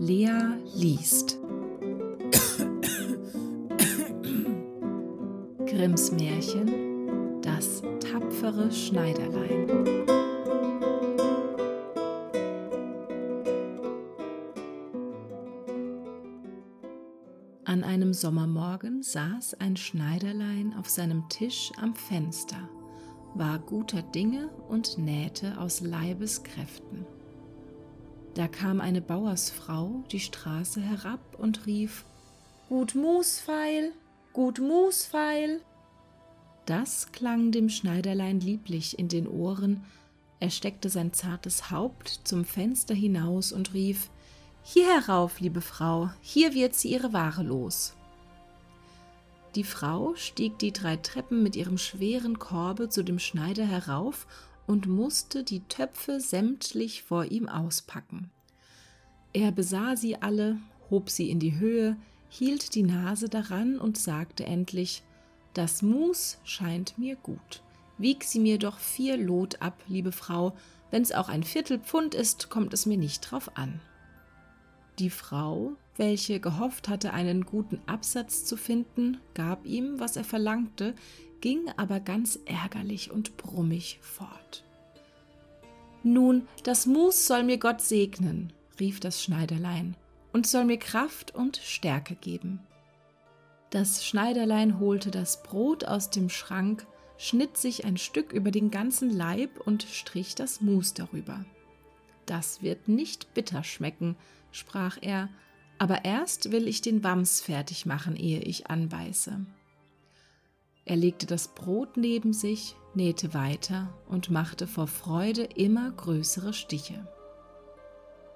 Lea liest. Grimms Märchen Das tapfere Schneiderlein. An einem Sommermorgen saß ein Schneiderlein auf seinem Tisch am Fenster, war guter Dinge und nähte aus Leibeskräften. Da kam eine Bauersfrau die Straße herab und rief Gut Musfeil, gut Musfeil. Das klang dem Schneiderlein lieblich in den Ohren, er steckte sein zartes Haupt zum Fenster hinaus und rief Hier herauf, liebe Frau, hier wird sie ihre Ware los. Die Frau stieg die drei Treppen mit ihrem schweren Korbe zu dem Schneider herauf und musste die Töpfe sämtlich vor ihm auspacken. Er besah sie alle, hob sie in die Höhe, hielt die Nase daran und sagte endlich Das Mus scheint mir gut. Wieg sie mir doch vier Lot ab, liebe Frau, wenn's auch ein Viertelpfund ist, kommt es mir nicht drauf an. Die Frau, welche gehofft hatte, einen guten Absatz zu finden, gab ihm, was er verlangte, ging aber ganz ärgerlich und brummig fort. Nun, das Mus soll mir Gott segnen, rief das Schneiderlein, und soll mir Kraft und Stärke geben. Das Schneiderlein holte das Brot aus dem Schrank, schnitt sich ein Stück über den ganzen Leib und strich das Mus darüber. Das wird nicht bitter schmecken, sprach er, aber erst will ich den Wams fertig machen, ehe ich anbeiße. Er legte das Brot neben sich, nähte weiter und machte vor Freude immer größere Stiche.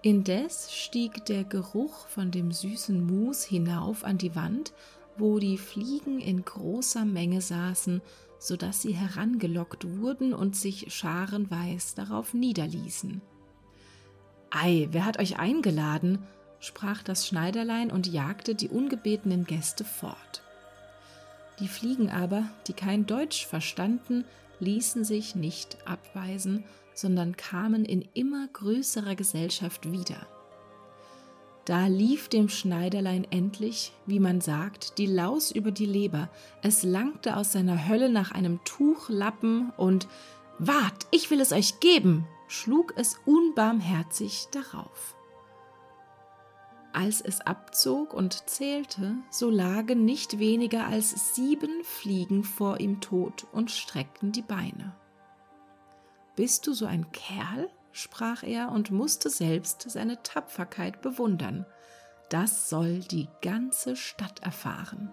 Indes stieg der Geruch von dem süßen Mus hinauf an die Wand, wo die Fliegen in großer Menge saßen, so dass sie herangelockt wurden und sich scharenweis darauf niederließen. Ei, wer hat euch eingeladen? Sprach das Schneiderlein und jagte die ungebetenen Gäste fort. Die Fliegen aber, die kein Deutsch verstanden, ließen sich nicht abweisen, sondern kamen in immer größerer Gesellschaft wieder. Da lief dem Schneiderlein endlich, wie man sagt, die Laus über die Leber, es langte aus seiner Hölle nach einem Tuchlappen und Wart, ich will es euch geben, schlug es unbarmherzig darauf. Als es abzog und zählte, so lagen nicht weniger als sieben Fliegen vor ihm tot und streckten die Beine. Bist du so ein Kerl? sprach er und musste selbst seine Tapferkeit bewundern. Das soll die ganze Stadt erfahren.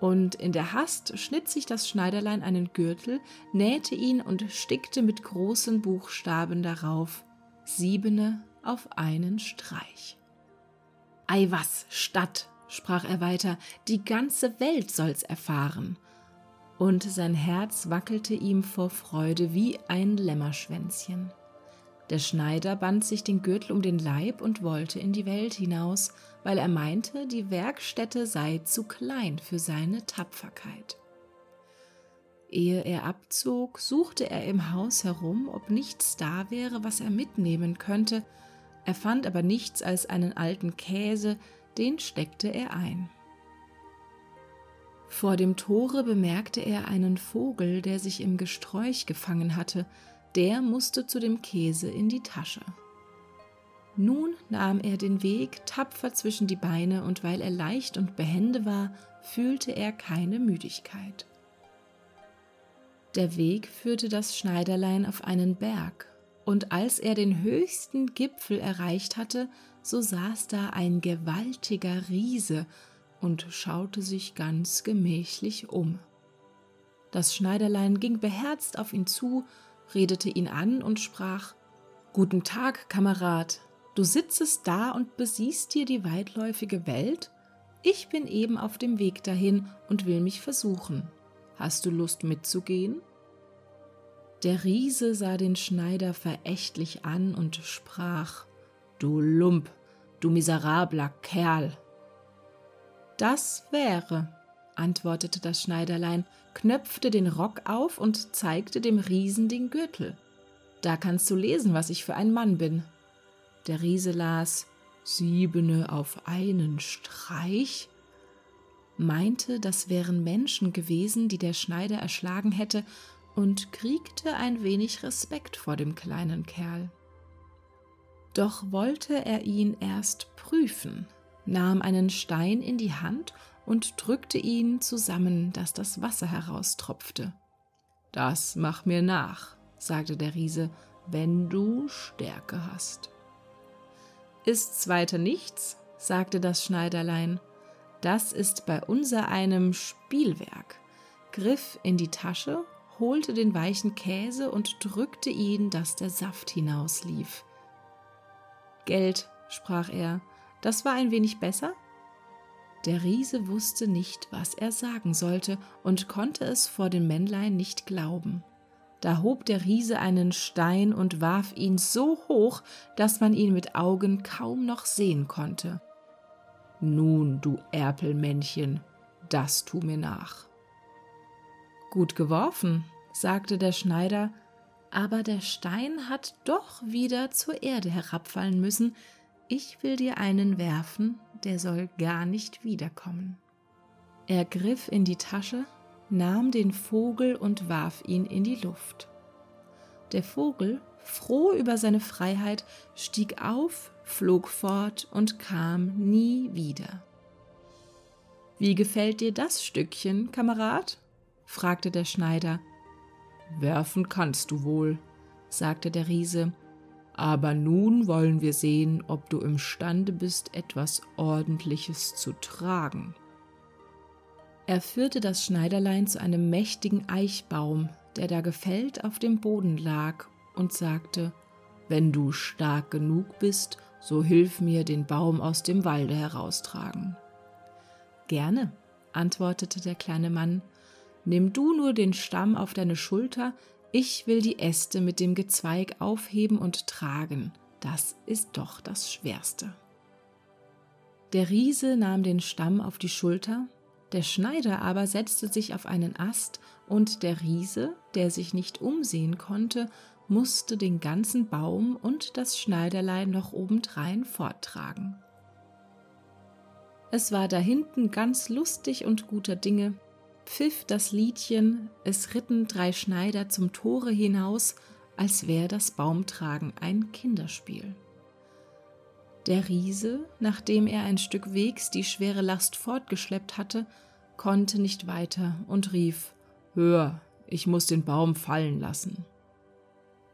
Und in der Hast schnitt sich das Schneiderlein einen Gürtel, nähte ihn und stickte mit großen Buchstaben darauf Siebene auf einen Streich. Ei was, Stadt, sprach er weiter, die ganze Welt soll's erfahren. Und sein Herz wackelte ihm vor Freude wie ein Lämmerschwänzchen. Der Schneider band sich den Gürtel um den Leib und wollte in die Welt hinaus, weil er meinte, die Werkstätte sei zu klein für seine Tapferkeit. Ehe er abzog, suchte er im Haus herum, ob nichts da wäre, was er mitnehmen könnte, er fand aber nichts als einen alten Käse, den steckte er ein. Vor dem Tore bemerkte er einen Vogel, der sich im Gesträuch gefangen hatte, der musste zu dem Käse in die Tasche. Nun nahm er den Weg tapfer zwischen die Beine, und weil er leicht und behende war, fühlte er keine Müdigkeit. Der Weg führte das Schneiderlein auf einen Berg, und als er den höchsten Gipfel erreicht hatte, so saß da ein gewaltiger Riese und schaute sich ganz gemächlich um. Das Schneiderlein ging beherzt auf ihn zu, redete ihn an und sprach Guten Tag, Kamerad, du sitzest da und besiehst dir die weitläufige Welt? Ich bin eben auf dem Weg dahin und will mich versuchen. Hast du Lust mitzugehen? Der Riese sah den Schneider verächtlich an und sprach Du Lump, du miserabler Kerl. Das wäre, antwortete das Schneiderlein, knöpfte den Rock auf und zeigte dem Riesen den Gürtel. Da kannst du lesen, was ich für ein Mann bin. Der Riese las Siebene auf einen Streich? meinte, das wären Menschen gewesen, die der Schneider erschlagen hätte, und kriegte ein wenig Respekt vor dem kleinen Kerl. Doch wollte er ihn erst prüfen, nahm einen Stein in die Hand und drückte ihn zusammen, dass das Wasser heraustropfte. Das mach mir nach, sagte der Riese, wenn du Stärke hast. Ist's weiter nichts, sagte das Schneiderlein, das ist bei unser einem Spielwerk, griff in die Tasche, holte den weichen Käse und drückte ihn, dass der Saft hinauslief. Geld, sprach er, das war ein wenig besser? Der Riese wusste nicht, was er sagen sollte und konnte es vor dem Männlein nicht glauben. Da hob der Riese einen Stein und warf ihn so hoch, dass man ihn mit Augen kaum noch sehen konnte. Nun, du Erpelmännchen, das tu mir nach. Gut geworfen, sagte der Schneider, aber der Stein hat doch wieder zur Erde herabfallen müssen. Ich will dir einen werfen, der soll gar nicht wiederkommen. Er griff in die Tasche, nahm den Vogel und warf ihn in die Luft. Der Vogel, froh über seine Freiheit, stieg auf, flog fort und kam nie wieder. Wie gefällt dir das Stückchen, Kamerad? Fragte der Schneider. Werfen kannst du wohl, sagte der Riese, aber nun wollen wir sehen, ob du imstande bist, etwas Ordentliches zu tragen. Er führte das Schneiderlein zu einem mächtigen Eichbaum, der da gefällt auf dem Boden lag, und sagte, Wenn du stark genug bist, so hilf mir den Baum aus dem Walde heraustragen. Gerne, antwortete der kleine Mann, nimm du nur den Stamm auf deine Schulter, ich will die Äste mit dem Gezweig aufheben und tragen, das ist doch das Schwerste. Der Riese nahm den Stamm auf die Schulter, der Schneider aber setzte sich auf einen Ast, und der Riese, der sich nicht umsehen konnte, musste den ganzen Baum und das Schneiderlein noch obendrein forttragen. Es war da hinten ganz lustig und guter Dinge, pfiff das Liedchen, es ritten drei Schneider zum Tore hinaus, als wär das Baumtragen ein Kinderspiel. Der Riese, nachdem er ein Stück Wegs die schwere Last fortgeschleppt hatte, konnte nicht weiter und rief Hör, ich muss den Baum fallen lassen.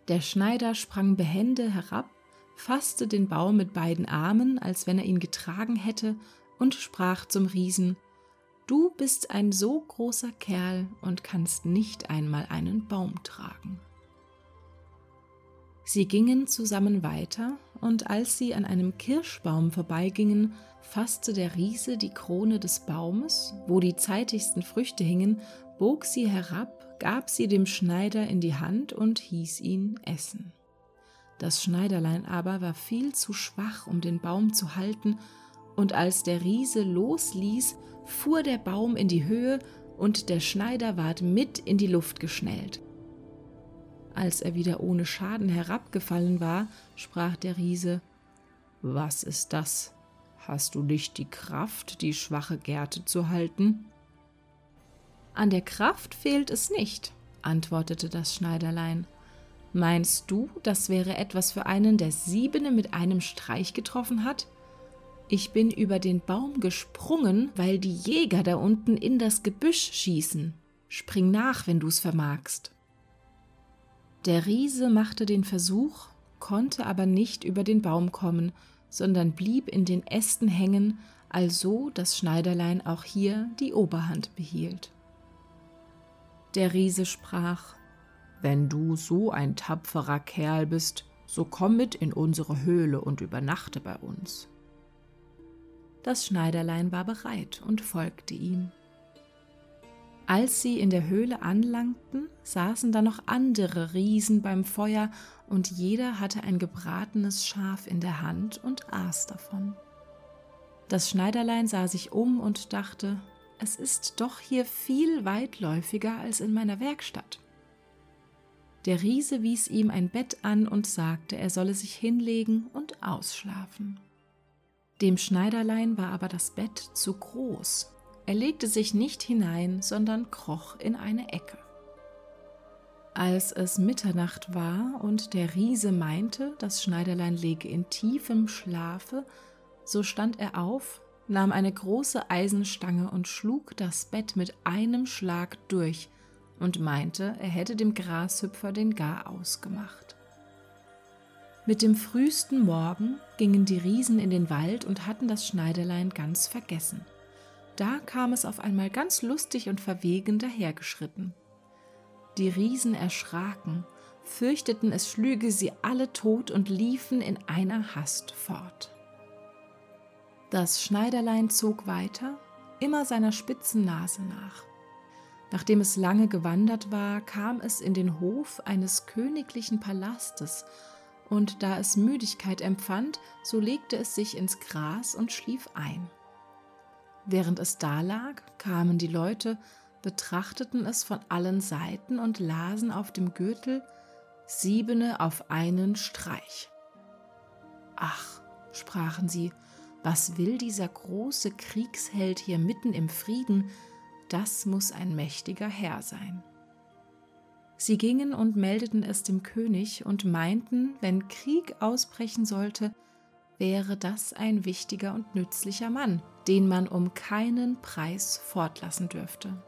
Der Schneider sprang behende herab, fasste den Baum mit beiden Armen, als wenn er ihn getragen hätte, und sprach zum Riesen Du bist ein so großer Kerl und kannst nicht einmal einen Baum tragen. Sie gingen zusammen weiter, und als sie an einem Kirschbaum vorbeigingen, fasste der Riese die Krone des Baumes, wo die zeitigsten Früchte hingen, bog sie herab, gab sie dem Schneider in die Hand und hieß ihn essen. Das Schneiderlein aber war viel zu schwach, um den Baum zu halten, und als der Riese losließ, fuhr der Baum in die Höhe und der Schneider ward mit in die Luft geschnellt. Als er wieder ohne Schaden herabgefallen war, sprach der Riese Was ist das? Hast du nicht die Kraft, die schwache Gerte zu halten? An der Kraft fehlt es nicht, antwortete das Schneiderlein. Meinst du, das wäre etwas für einen, der Siebene mit einem Streich getroffen hat? Ich bin über den Baum gesprungen, weil die Jäger da unten in das Gebüsch schießen. Spring nach, wenn du's vermagst. Der Riese machte den Versuch, konnte aber nicht über den Baum kommen, sondern blieb in den Ästen hängen, also das Schneiderlein auch hier die Oberhand behielt. Der Riese sprach Wenn du so ein tapferer Kerl bist, so komm mit in unsere Höhle und übernachte bei uns. Das Schneiderlein war bereit und folgte ihm. Als sie in der Höhle anlangten, saßen da noch andere Riesen beim Feuer, und jeder hatte ein gebratenes Schaf in der Hand und aß davon. Das Schneiderlein sah sich um und dachte, es ist doch hier viel weitläufiger als in meiner Werkstatt. Der Riese wies ihm ein Bett an und sagte, er solle sich hinlegen und ausschlafen. Dem Schneiderlein war aber das Bett zu groß. Er legte sich nicht hinein, sondern kroch in eine Ecke. Als es Mitternacht war und der Riese meinte, das Schneiderlein lege in tiefem Schlafe, so stand er auf, nahm eine große Eisenstange und schlug das Bett mit einem Schlag durch und meinte, er hätte dem Grashüpfer den Garaus gemacht. Mit dem frühesten Morgen gingen die Riesen in den Wald und hatten das Schneiderlein ganz vergessen. Da kam es auf einmal ganz lustig und verwegen dahergeschritten. Die Riesen erschraken, fürchteten, es schlüge sie alle tot und liefen in einer Hast fort. Das Schneiderlein zog weiter, immer seiner spitzen Nase nach. Nachdem es lange gewandert war, kam es in den Hof eines königlichen Palastes, und da es Müdigkeit empfand, so legte es sich ins Gras und schlief ein. Während es da lag, kamen die Leute, betrachteten es von allen Seiten und lasen auf dem Gürtel Siebene auf einen Streich. Ach, sprachen sie, was will dieser große Kriegsheld hier mitten im Frieden? Das muss ein mächtiger Herr sein. Sie gingen und meldeten es dem König und meinten, wenn Krieg ausbrechen sollte, wäre das ein wichtiger und nützlicher Mann, den man um keinen Preis fortlassen dürfte.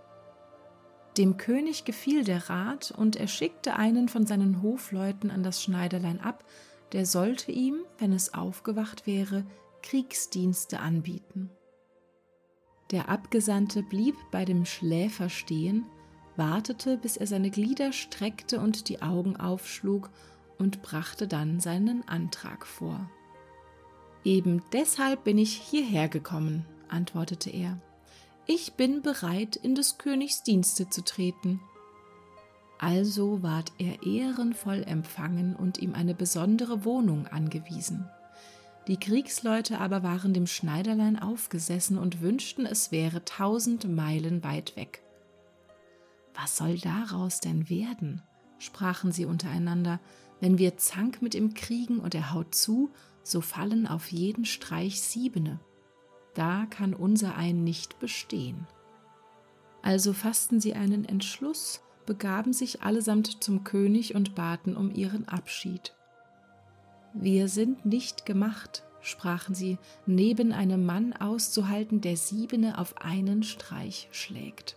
Dem König gefiel der Rat und er schickte einen von seinen Hofleuten an das Schneiderlein ab, der sollte ihm, wenn es aufgewacht wäre, Kriegsdienste anbieten. Der Abgesandte blieb bei dem Schläfer stehen, wartete, bis er seine Glieder streckte und die Augen aufschlug und brachte dann seinen Antrag vor. Eben deshalb bin ich hierher gekommen, antwortete er ich bin bereit, in des Königs Dienste zu treten. Also ward er ehrenvoll empfangen und ihm eine besondere Wohnung angewiesen. Die Kriegsleute aber waren dem Schneiderlein aufgesessen und wünschten, es wäre tausend Meilen weit weg. Was soll daraus denn werden? sprachen sie untereinander. Wenn wir Zank mit ihm kriegen und er haut zu, so fallen auf jeden Streich Siebene da kann unser ein nicht bestehen. Also fassten sie einen Entschluss, begaben sich allesamt zum König und baten um ihren Abschied. Wir sind nicht gemacht, sprachen sie, neben einem Mann auszuhalten, der Siebene auf einen Streich schlägt.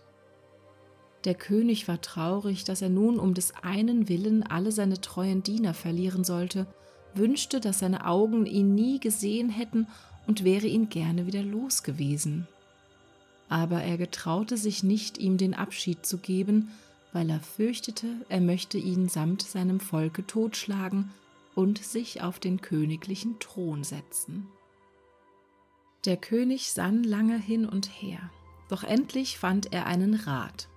Der König war traurig, dass er nun um des einen Willen alle seine treuen Diener verlieren sollte, wünschte, dass seine Augen ihn nie gesehen hätten und wäre ihn gerne wieder los gewesen. Aber er getraute sich nicht, ihm den Abschied zu geben, weil er fürchtete, er möchte ihn samt seinem Volke totschlagen und sich auf den königlichen Thron setzen. Der König sann lange hin und her, doch endlich fand er einen Rat.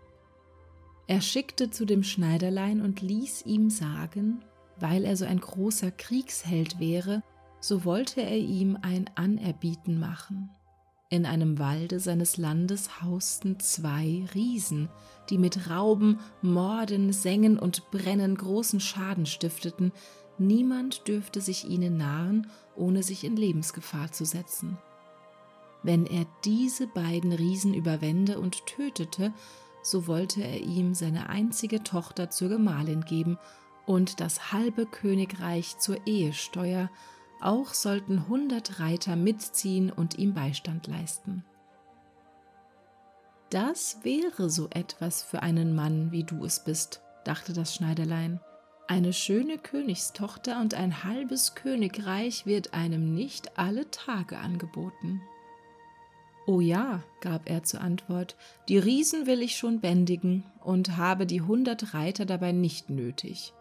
Er schickte zu dem Schneiderlein und ließ ihm sagen, weil er so ein großer Kriegsheld wäre, so wollte er ihm ein Anerbieten machen. In einem Walde seines Landes hausten zwei Riesen, die mit Rauben, Morden, Sengen und Brennen großen Schaden stifteten, niemand dürfte sich ihnen nahen, ohne sich in Lebensgefahr zu setzen. Wenn er diese beiden Riesen überwände und tötete, so wollte er ihm seine einzige Tochter zur Gemahlin geben und das halbe Königreich zur Ehesteuer, auch sollten hundert Reiter mitziehen und ihm Beistand leisten. Das wäre so etwas für einen Mann, wie du es bist, dachte das Schneiderlein. Eine schöne Königstochter und ein halbes Königreich wird einem nicht alle Tage angeboten. Oh ja, gab er zur Antwort, die Riesen will ich schon bändigen und habe die hundert Reiter dabei nicht nötig.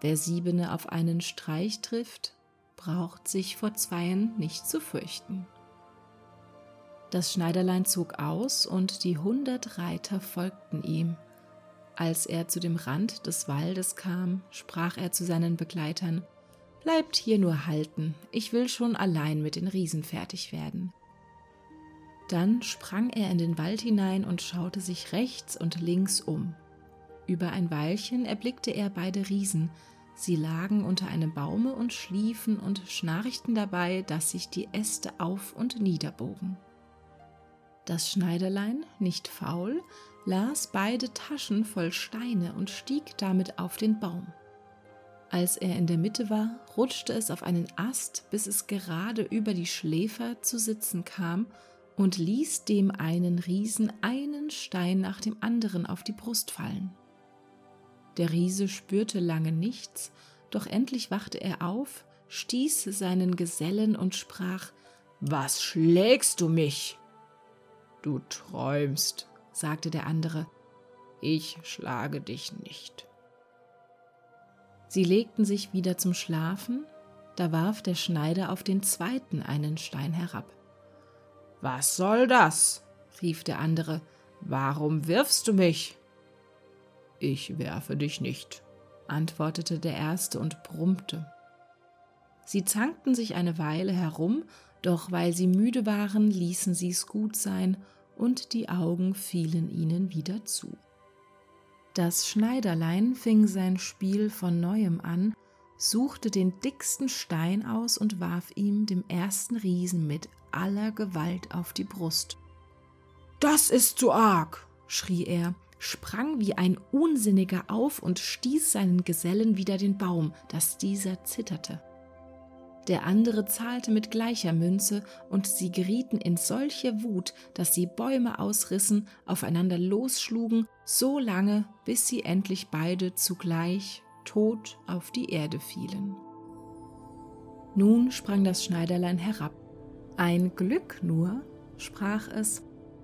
Wer siebene auf einen Streich trifft, braucht sich vor Zweien nicht zu fürchten. Das Schneiderlein zog aus und die hundert Reiter folgten ihm. Als er zu dem Rand des Waldes kam, sprach er zu seinen Begleitern Bleibt hier nur halten, ich will schon allein mit den Riesen fertig werden. Dann sprang er in den Wald hinein und schaute sich rechts und links um. Über ein Weilchen erblickte er beide Riesen, Sie lagen unter einem Baume und schliefen und schnarchten dabei, dass sich die Äste auf und niederbogen. Das Schneiderlein, nicht faul, las beide Taschen voll Steine und stieg damit auf den Baum. Als er in der Mitte war, rutschte es auf einen Ast, bis es gerade über die Schläfer zu sitzen kam und ließ dem einen Riesen einen Stein nach dem anderen auf die Brust fallen. Der Riese spürte lange nichts, doch endlich wachte er auf, stieß seinen Gesellen und sprach Was schlägst du mich? Du träumst, sagte der andere, ich schlage dich nicht. Sie legten sich wieder zum Schlafen, da warf der Schneider auf den zweiten einen Stein herab. Was soll das? rief der andere. Warum wirfst du mich? Ich werfe dich nicht, antwortete der erste und brummte. Sie zankten sich eine Weile herum, doch weil sie müde waren, ließen sie's gut sein, und die Augen fielen ihnen wieder zu. Das Schneiderlein fing sein Spiel von neuem an, suchte den dicksten Stein aus und warf ihm dem ersten Riesen mit aller Gewalt auf die Brust. Das ist zu arg, schrie er, sprang wie ein Unsinniger auf und stieß seinen Gesellen wider den Baum, dass dieser zitterte. Der andere zahlte mit gleicher Münze, und sie gerieten in solche Wut, dass sie Bäume ausrissen, aufeinander losschlugen, so lange, bis sie endlich beide zugleich tot auf die Erde fielen. Nun sprang das Schneiderlein herab. Ein Glück nur, sprach es,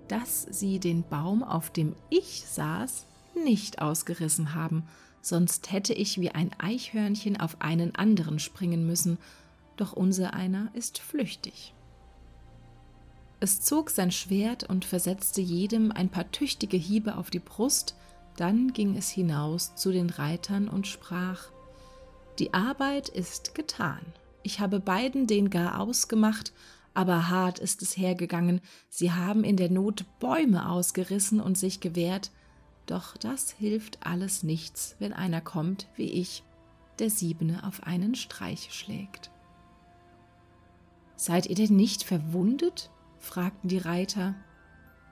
dass sie den Baum, auf dem ich saß, nicht ausgerissen haben, sonst hätte ich wie ein Eichhörnchen auf einen anderen springen müssen, doch unser einer ist flüchtig. Es zog sein Schwert und versetzte jedem ein paar tüchtige Hiebe auf die Brust, dann ging es hinaus zu den Reitern und sprach Die Arbeit ist getan. Ich habe beiden den gar ausgemacht, aber hart ist es hergegangen, sie haben in der Not Bäume ausgerissen und sich gewehrt, doch das hilft alles nichts, wenn einer kommt wie ich, der Siebene auf einen Streich schlägt. Seid ihr denn nicht verwundet? fragten die Reiter.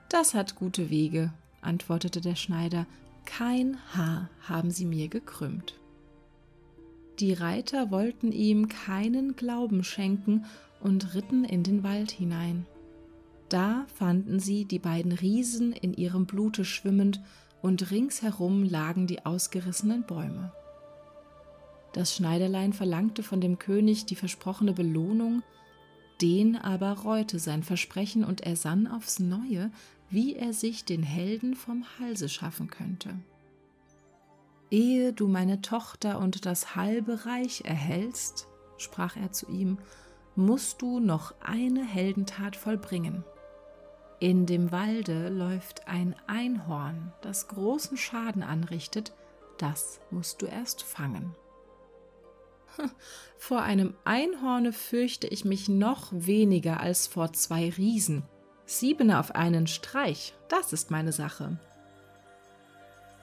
Das hat gute Wege, antwortete der Schneider, kein Haar haben sie mir gekrümmt. Die Reiter wollten ihm keinen Glauben schenken und ritten in den Wald hinein. Da fanden sie die beiden Riesen in ihrem Blute schwimmend, und ringsherum lagen die ausgerissenen Bäume. Das Schneiderlein verlangte von dem König die versprochene Belohnung, den aber reute sein Versprechen und er sann aufs neue, wie er sich den Helden vom Halse schaffen könnte. Ehe du meine Tochter und das halbe Reich erhältst, sprach er zu ihm, musst du noch eine Heldentat vollbringen. In dem Walde läuft ein Einhorn, das großen Schaden anrichtet, das musst du erst fangen. Vor einem Einhorne fürchte ich mich noch weniger als vor zwei Riesen. Siebene auf einen Streich, das ist meine Sache.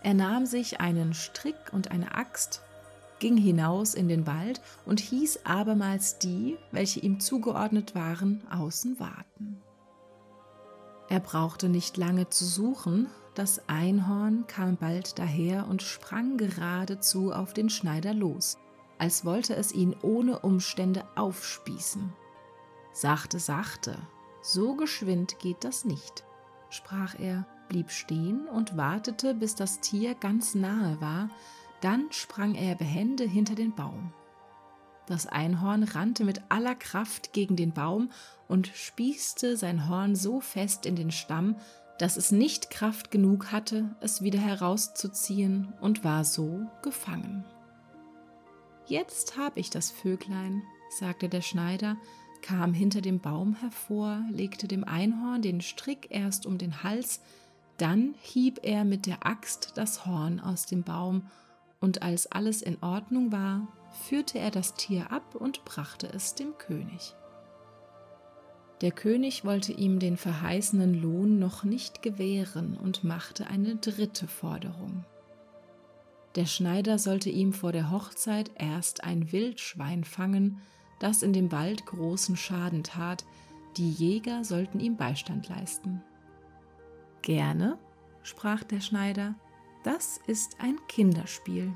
Er nahm sich einen Strick und eine Axt, ging hinaus in den Wald und hieß abermals die, welche ihm zugeordnet waren, außen warten. Er brauchte nicht lange zu suchen, das Einhorn kam bald daher und sprang geradezu auf den Schneider los als wollte es ihn ohne Umstände aufspießen. Sachte, sachte, so geschwind geht das nicht, sprach er, blieb stehen und wartete, bis das Tier ganz nahe war, dann sprang er behende hinter den Baum. Das Einhorn rannte mit aller Kraft gegen den Baum und spießte sein Horn so fest in den Stamm, dass es nicht Kraft genug hatte, es wieder herauszuziehen und war so gefangen. Jetzt hab ich das Vöglein, sagte der Schneider, kam hinter dem Baum hervor, legte dem Einhorn den Strick erst um den Hals, dann hieb er mit der Axt das Horn aus dem Baum, und als alles in Ordnung war, führte er das Tier ab und brachte es dem König. Der König wollte ihm den verheißenen Lohn noch nicht gewähren und machte eine dritte Forderung. Der Schneider sollte ihm vor der Hochzeit erst ein Wildschwein fangen, das in dem Wald großen Schaden tat, die Jäger sollten ihm Beistand leisten. Gerne, sprach der Schneider, das ist ein Kinderspiel.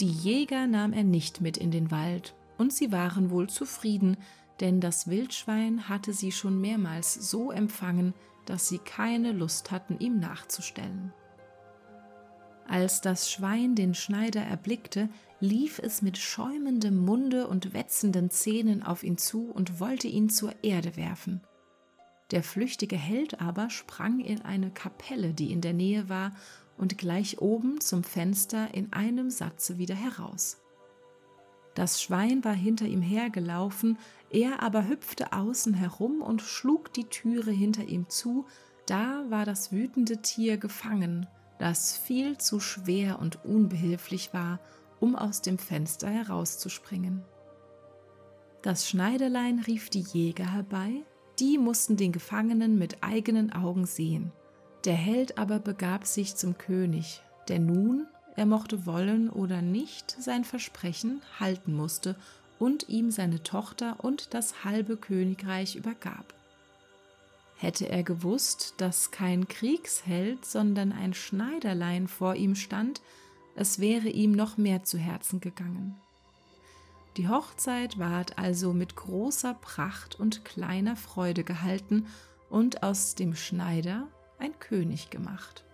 Die Jäger nahm er nicht mit in den Wald, und sie waren wohl zufrieden, denn das Wildschwein hatte sie schon mehrmals so empfangen, dass sie keine Lust hatten, ihm nachzustellen. Als das Schwein den Schneider erblickte, lief es mit schäumendem Munde und wetzenden Zähnen auf ihn zu und wollte ihn zur Erde werfen. Der flüchtige Held aber sprang in eine Kapelle, die in der Nähe war, und gleich oben zum Fenster in einem Satze wieder heraus. Das Schwein war hinter ihm hergelaufen, er aber hüpfte außen herum und schlug die Türe hinter ihm zu, da war das wütende Tier gefangen, das viel zu schwer und unbehilflich war, um aus dem Fenster herauszuspringen. Das Schneiderlein rief die Jäger herbei, die mussten den Gefangenen mit eigenen Augen sehen. Der Held aber begab sich zum König, der nun, er mochte wollen oder nicht, sein Versprechen halten musste und ihm seine Tochter und das halbe Königreich übergab. Hätte er gewusst, dass kein Kriegsheld, sondern ein Schneiderlein vor ihm stand, es wäre ihm noch mehr zu Herzen gegangen. Die Hochzeit ward also mit großer Pracht und kleiner Freude gehalten und aus dem Schneider ein König gemacht.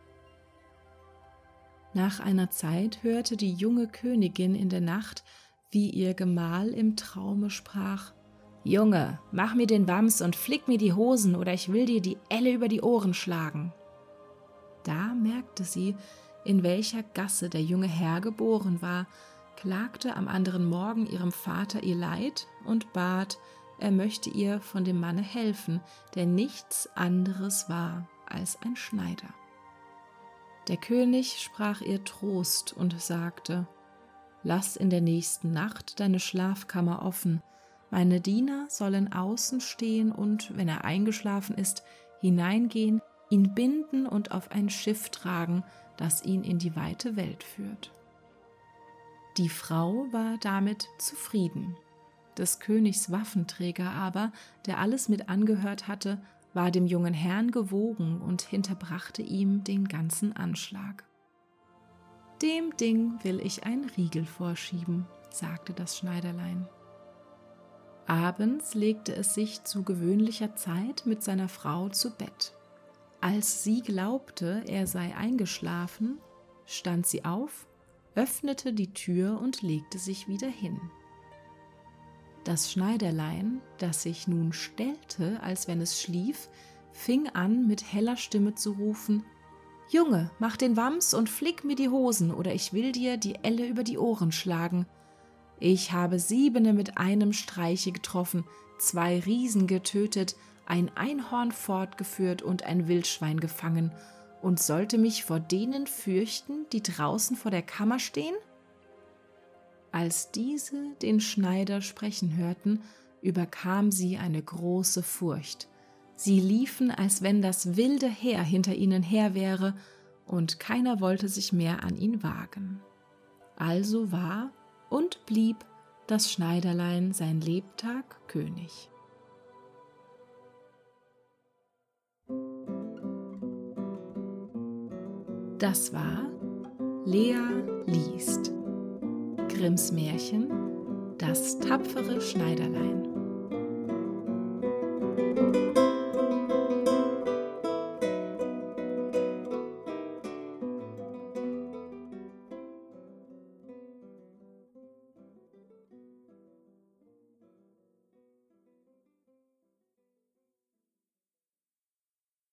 Nach einer Zeit hörte die junge Königin in der Nacht, wie ihr Gemahl im Traume sprach Junge, mach mir den Wams und flick mir die Hosen, oder ich will dir die Elle über die Ohren schlagen. Da merkte sie, in welcher Gasse der junge Herr geboren war, klagte am anderen Morgen ihrem Vater ihr Leid und bat, er möchte ihr von dem Manne helfen, der nichts anderes war als ein Schneider. Der König sprach ihr Trost und sagte, Lass in der nächsten Nacht deine Schlafkammer offen, meine Diener sollen außen stehen und, wenn er eingeschlafen ist, hineingehen, ihn binden und auf ein Schiff tragen, das ihn in die weite Welt führt. Die Frau war damit zufrieden. Des Königs Waffenträger aber, der alles mit angehört hatte, war dem jungen Herrn gewogen und hinterbrachte ihm den ganzen Anschlag. Dem Ding will ich ein Riegel vorschieben, sagte das Schneiderlein. Abends legte es sich zu gewöhnlicher Zeit mit seiner Frau zu Bett. Als sie glaubte, er sei eingeschlafen, stand sie auf, öffnete die Tür und legte sich wieder hin. Das Schneiderlein, das sich nun stellte, als wenn es schlief, fing an, mit heller Stimme zu rufen Junge, mach den Wams und flick mir die Hosen, oder ich will dir die Elle über die Ohren schlagen. Ich habe siebene mit einem Streiche getroffen, zwei Riesen getötet, ein Einhorn fortgeführt und ein Wildschwein gefangen, und sollte mich vor denen fürchten, die draußen vor der Kammer stehen? Als diese den Schneider sprechen hörten, überkam sie eine große Furcht. Sie liefen, als wenn das wilde Heer hinter ihnen her wäre, und keiner wollte sich mehr an ihn wagen. Also war und blieb das Schneiderlein sein Lebtag König. Das war Lea liest. Grimms Märchen Das tapfere Schneiderlein